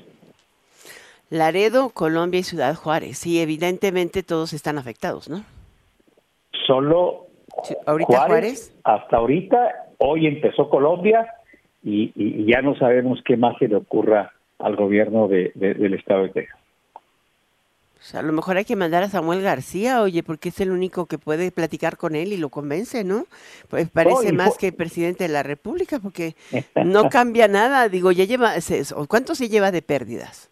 Laredo, Colombia y Ciudad Juárez. Y evidentemente todos están afectados, ¿no? Solo ¿Ahorita Juárez, Hasta ahorita, hoy empezó Colombia y, y, ya no sabemos qué más se le ocurra al gobierno de, de, del estado de Texas. A lo mejor hay que mandar a Samuel García, oye, porque es el único que puede platicar con él y lo convence, ¿no? Pues parece Oh, más que el presidente de la República, porque no cambia nada. Digo, ya lleva, ¿cuánto se lleva de pérdidas?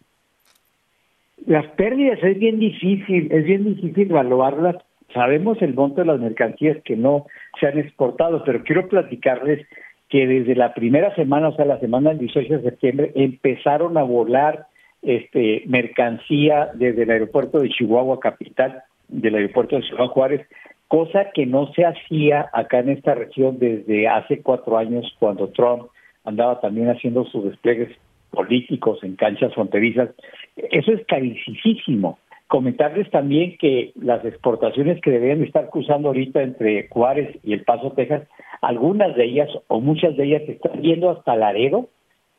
Las pérdidas es bien difícil, es bien difícil evaluarlas. Sabemos el monto de las mercancías que no se han exportado, pero quiero platicarles que desde la primera semana, o sea, la semana del 18 de septiembre, empezaron a volar este mercancía desde el aeropuerto de Chihuahua capital, del aeropuerto de Ciudad Juárez, cosa que no se hacía acá en esta región desde hace cuatro años cuando Trump andaba también haciendo sus despliegues políticos en canchas fronterizas. Eso es carísimo. Comentarles también que las exportaciones que deberían estar cruzando ahorita entre Juárez y El Paso, Texas, algunas de ellas o muchas de ellas están yendo hasta Laredo,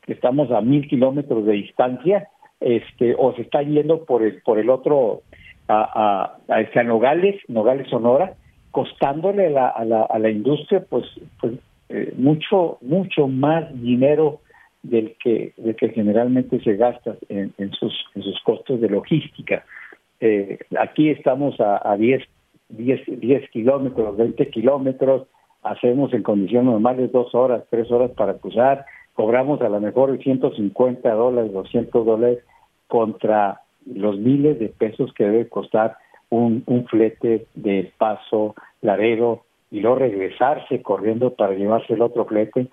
que estamos a mil kilómetros de distancia, este, o se están yendo por el por el otro a, a, a, este, Nogales, Nogales Sonora, costándole a la, a la, a la industria pues, pues eh, mucho mucho más dinero del que del que generalmente se gasta en, sus en sus costos de logística. Eh, aquí estamos a, a 10, 10, 10 kilómetros, 20 kilómetros, hacemos en condiciones normales dos horas, tres horas para cruzar, cobramos a lo mejor 150 dólares, 200 dólares contra los miles de pesos que debe costar un, un flete de paso, Laredo, y luego regresarse corriendo para llevarse el otro flete.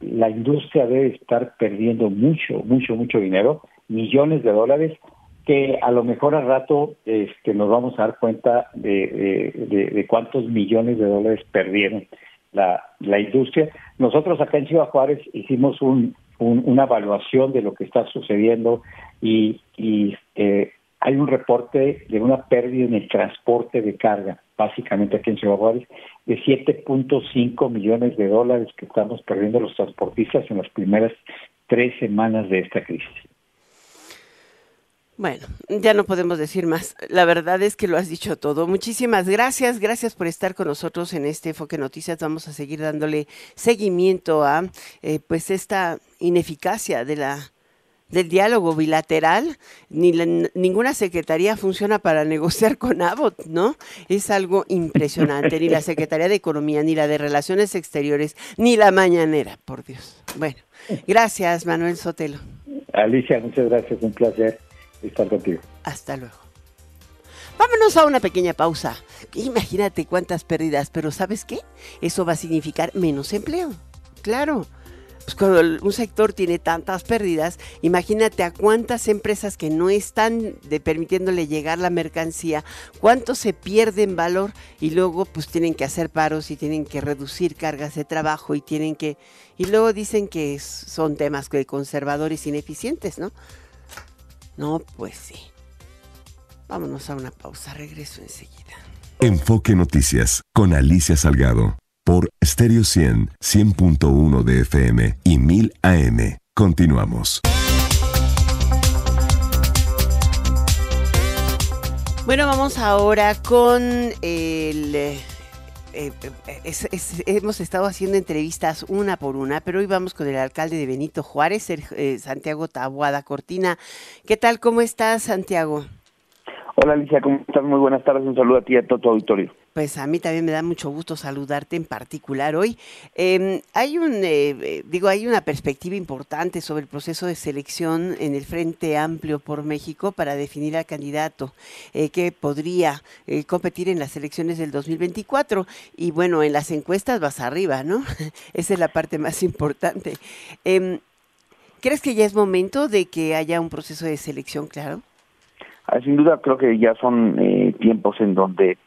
La industria debe estar perdiendo mucho, mucho, mucho dinero, millones de dólares, que a lo mejor al rato este, nos vamos a dar cuenta de, cuántos millones de dólares perdieron la, industria. Nosotros acá en Ciudad Juárez hicimos un, una evaluación de lo que está sucediendo y, y eh, hay un reporte de una pérdida en el transporte de carga, básicamente aquí en Ciudad Juárez, de 7.5 millones de dólares que estamos perdiendo los transportistas en las primeras tres semanas de esta crisis. Bueno, ya no podemos decir más. La verdad es que lo has dicho todo. Muchísimas gracias. Gracias por estar con nosotros en este Enfoque Noticias. Vamos a seguir dándole seguimiento a eh, pues esta ineficacia de la del diálogo bilateral, ni la, ninguna secretaría funciona para negociar con Abbott, ¿no? Es algo impresionante, ni la Secretaría de Economía, ni la de Relaciones Exteriores, ni la mañanera, por Dios. Bueno, gracias, Manuel Sotelo. Alicia, muchas gracias, un placer estar contigo. Hasta luego. Vámonos a una pequeña pausa. Imagínate cuántas pérdidas, pero ¿sabes qué? Eso va a significar menos empleo. Claro. Pues cuando un sector tiene tantas pérdidas, imagínate a cuántas empresas que no están permitiéndole llegar la mercancía, cuánto se pierde en valor y luego pues tienen que hacer paros y tienen que reducir cargas de trabajo y tienen que y luego dicen que son temas conservadores ineficientes, ¿no? No, pues sí. Vámonos a una pausa, regreso enseguida. Enfoque Noticias con Alicia Salgado por Stereo 100, 100.1 de FM y 1000 AM. Continuamos. Bueno, vamos ahora con el... Eh, eh, hemos estado haciendo entrevistas una por una, pero hoy vamos con el alcalde de Benito Juárez, eh, Santiago Tabuada Cortina. ¿Qué tal? ¿Cómo estás, Santiago? Hola Alicia, ¿cómo estás? Muy buenas tardes, un saludo a ti y a todo tu auditorio. Pues a mí también me da mucho gusto saludarte en particular hoy. Em, hay un, eh, eh, digo, hay una perspectiva importante sobre el proceso de selección en el Frente Amplio por México para definir al candidato eh, que podría competir en las elecciones del 2024. Y bueno, en las encuestas vas arriba, ¿no? Esa es la parte más importante. Em, ¿Crees que ya es momento de que haya un proceso de selección claro? Ah, sin duda creo que ya son eh, tiempos en donde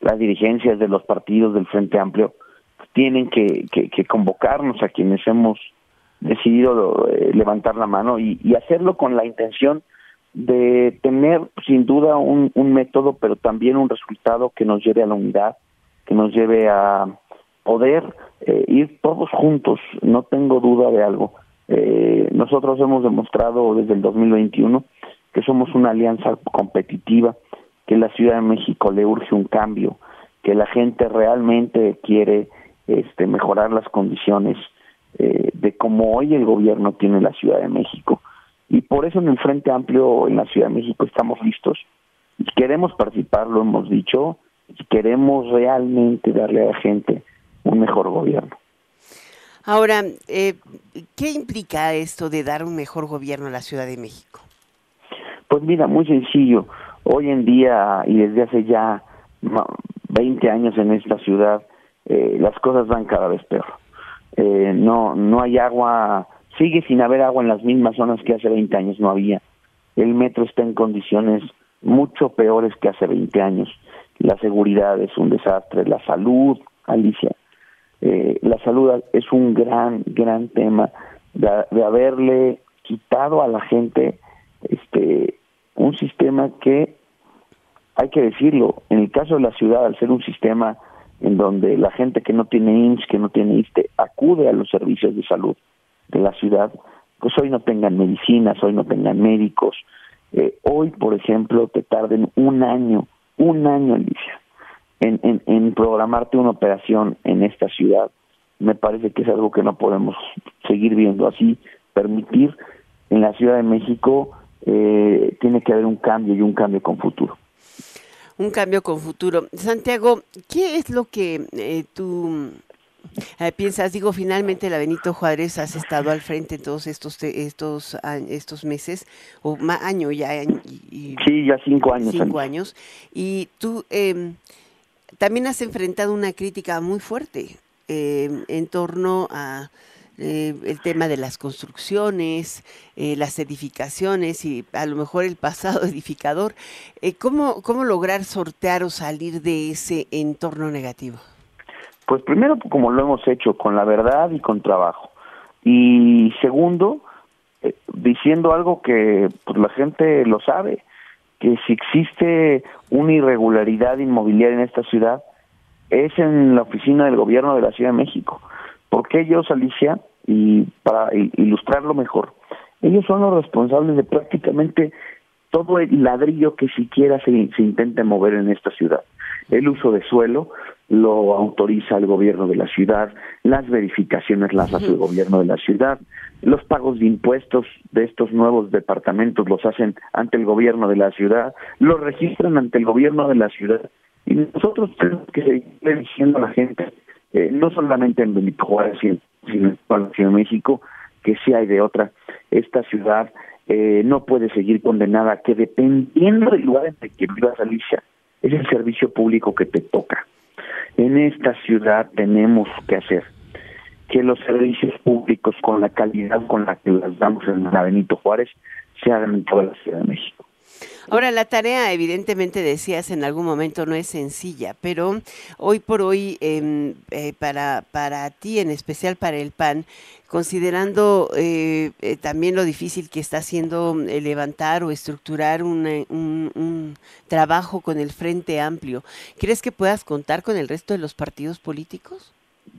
las dirigencias de los partidos del Frente Amplio tienen que, que, convocarnos a quienes hemos decidido eh, levantar la mano y, hacerlo con la intención de tener sin duda un, método, pero también un resultado que nos lleve a la unidad, que nos lleve a poder eh, ir todos juntos. No tengo duda de algo. nosotros hemos demostrado desde el 2021 que somos una alianza competitiva, que la Ciudad de México le urge un cambio, que la gente realmente quiere este, mejorar las condiciones eh, de cómo hoy el gobierno tiene la Ciudad de México. Y por eso en el Frente Amplio en la Ciudad de México estamos listos. Queremos participar, lo hemos dicho, y queremos realmente darle a la gente un mejor gobierno. Ahora, eh, ¿qué implica esto de dar un mejor gobierno a la Ciudad de México? Pues mira, muy sencillo. Hoy en día y desde hace ya 20 años en esta ciudad, eh, las cosas van cada vez peor. Eh, no, no hay agua, sigue sin haber agua en las mismas zonas que hace 20 años no había. El metro está en condiciones mucho peores que hace 20 años. La seguridad es un desastre, la salud, Alicia. Eh, la salud es un gran, gran tema de, de haberle quitado a la gente este un sistema que, hay que decirlo, en el caso de la ciudad, al ser un sistema en donde la gente que no tiene IMSS, que no tiene ISTE, acude a los servicios de salud de la ciudad, pues hoy no tengan medicinas, hoy no tengan médicos. Eh, hoy, por ejemplo, te tarden un año, un año, Alicia, en, programarte una operación en esta ciudad. Me parece que es algo que no podemos seguir viendo así, permitir en la Ciudad de México eh, tiene que haber un cambio y un cambio con futuro. Un cambio con futuro. Santiago, ¿qué es lo que eh, tú eh, piensas? Digo, finalmente la Benito Juárez has estado al frente en todos estos estos estos meses o más año ya. Y, sí, ya cinco años. Cinco años. Y tú em, también has enfrentado una crítica muy fuerte em, en torno a eh, el tema de las construcciones, eh, las edificaciones y a lo mejor el pasado edificador. Eh, ¿cómo, ¿Cómo lograr sortear o salir de ese entorno negativo? Pues primero, como lo hemos hecho, con la verdad y con trabajo. Y segundo, diciendo algo que pues, la gente lo sabe, que si existe una irregularidad inmobiliaria en esta ciudad, es en la oficina del gobierno de la Ciudad de México. Porque ellos, Alicia, y para ilustrarlo mejor, ellos son los responsables de prácticamente todo el ladrillo que siquiera se, se intente mover en esta ciudad. El uso de suelo lo autoriza el gobierno de la ciudad, las verificaciones las hace el gobierno de la ciudad, los pagos de impuestos de estos nuevos departamentos los hacen ante el gobierno de la ciudad, los registran ante el gobierno de la ciudad. Y nosotros tenemos que seguir diciendo a la gente, eh, no solamente en Benito Juárez, sino en México, que sí hay de otra. Esta ciudad eh, no puede seguir condenada que dependiendo del lugar en el que vivas, Alicia, es el servicio público que te toca. En esta ciudad tenemos que hacer que los servicios públicos con la calidad con la que las damos en la Benito Juárez se hagan en toda la Ciudad de México. Ahora, la tarea, evidentemente, decías en algún momento, no es sencilla, pero hoy por hoy, em, eh, para, para ti, en especial para el PAN, considerando eh, eh, también lo difícil que está haciendo levantar o estructurar un, un, trabajo con el Frente Amplio, ¿crees que puedas contar con el resto de los partidos políticos?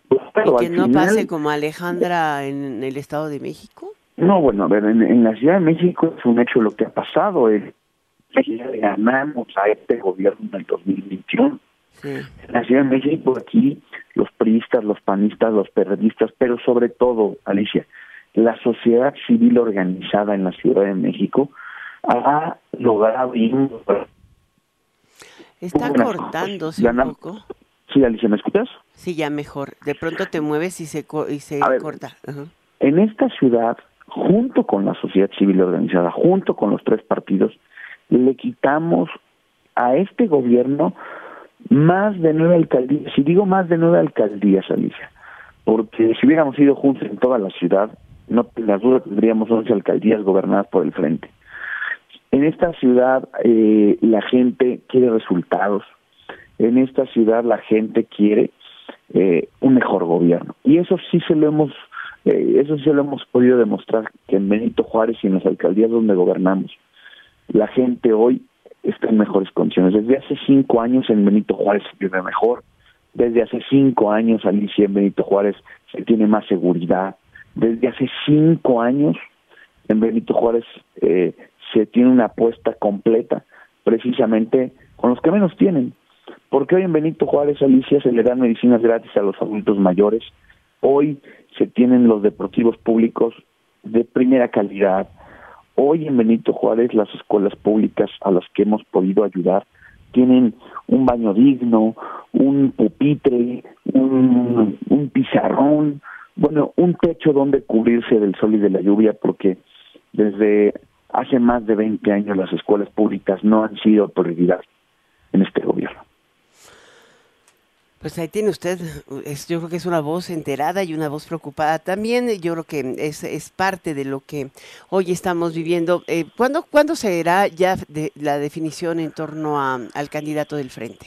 ¿Y que no pase como Alejandra en, el Estado de México? No, bueno, a ver, en, la Ciudad de México es un hecho lo que ha pasado. El le ganamos a este gobierno en el 2021. En la Ciudad de México aquí los priistas, los panistas, los periodistas, pero sobre todo, Alicia, la sociedad civil organizada en la Ciudad de México ha logrado Está cortándose un poco. Sí, Alicia, ¿me escuchas? Sí, ya mejor. De pronto te mueves y se, y se corta. En esta ciudad, junto con la sociedad civil organizada, junto con los tres partidos, le quitamos a este gobierno más de nueve alcaldías. Si digo más de nueve alcaldías, Alicia, porque si hubiéramos ido juntos en toda la ciudad, no tengas duda tendríamos once alcaldías gobernadas por el frente. En esta ciudad eh, la gente quiere resultados. En esta ciudad la gente quiere eh, un mejor gobierno. Y eso sí se lo hemos, eh, eso sí lo hemos podido demostrar que en Benito Juárez y en las alcaldías donde gobernamos, la gente hoy está en mejores condiciones. Desde hace cinco años en Benito Juárez se vive mejor. Desde hace cinco años, Alicia, en Benito Juárez se tiene más seguridad. Desde hace cinco años en Benito Juárez eh, se tiene una apuesta completa precisamente con los que menos tienen. Porque hoy en Benito Juárez, Alicia, se le dan medicinas gratis a los adultos mayores. Hoy se tienen los deportivos públicos de primera calidad. Hoy en Benito Juárez las escuelas públicas a las que hemos podido ayudar tienen un baño digno, un pupitre, un, pizarrón, bueno, un techo donde cubrirse del sol y de la lluvia, porque desde hace más de 20 años las escuelas públicas no han sido prioridad en este gobierno. Pues ahí tiene usted, yo creo que es una voz enterada y una voz preocupada también. Yo creo que es, es parte de lo que hoy estamos viviendo. Eh, ¿cuándo, ¿Cuándo será ya de, la definición en torno a, al candidato del frente?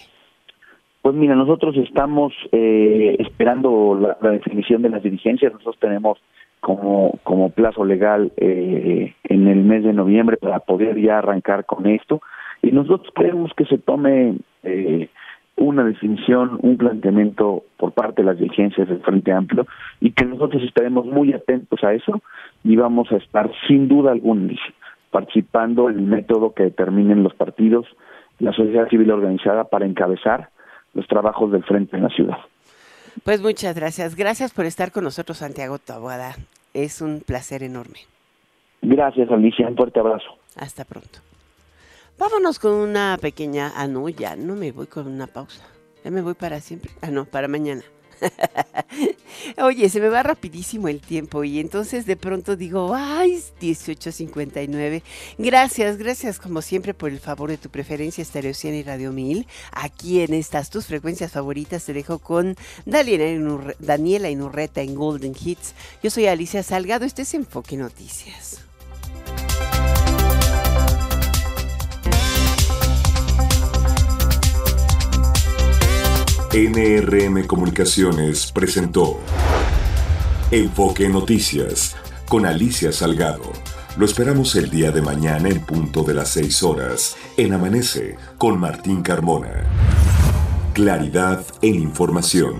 Pues mira, nosotros estamos eh, esperando la, definición de las dirigencias. Nosotros tenemos como, como plazo legal eh, en el mes de noviembre para poder ya arrancar con esto. Y nosotros queremos que se tome eh, una definición, un planteamiento por parte de las dirigencias del Frente Amplio y que nosotros estaremos muy atentos a eso y vamos a estar sin duda alguna participando en el método que determinen los partidos, la sociedad civil organizada para encabezar los trabajos del frente en la ciudad. Pues muchas gracias. Gracias por estar con nosotros, Santiago Taboada. Es un placer enorme. Gracias, Alicia. Un fuerte abrazo. Hasta pronto. Vámonos con una pequeña... Ah, no, ya no me voy con una pausa. Ya me voy para siempre. Ah, no, para mañana. Oye, se me va rapidísimo el tiempo y entonces de pronto digo, ay, 18.59. Gracias, gracias como siempre por el favor de tu preferencia Stereo 100 y Radio 1000. Aquí en estas tus frecuencias favoritas te dejo con Daniela Inurreta en Golden Hits. Yo soy Alicia Salgado, este es Enfoque Noticias. NRM Comunicaciones presentó Enfoque Noticias con Alicia Salgado. Lo esperamos el día de mañana en punto de las 6 horas en Amanece con Martín Carmona. Claridad en información.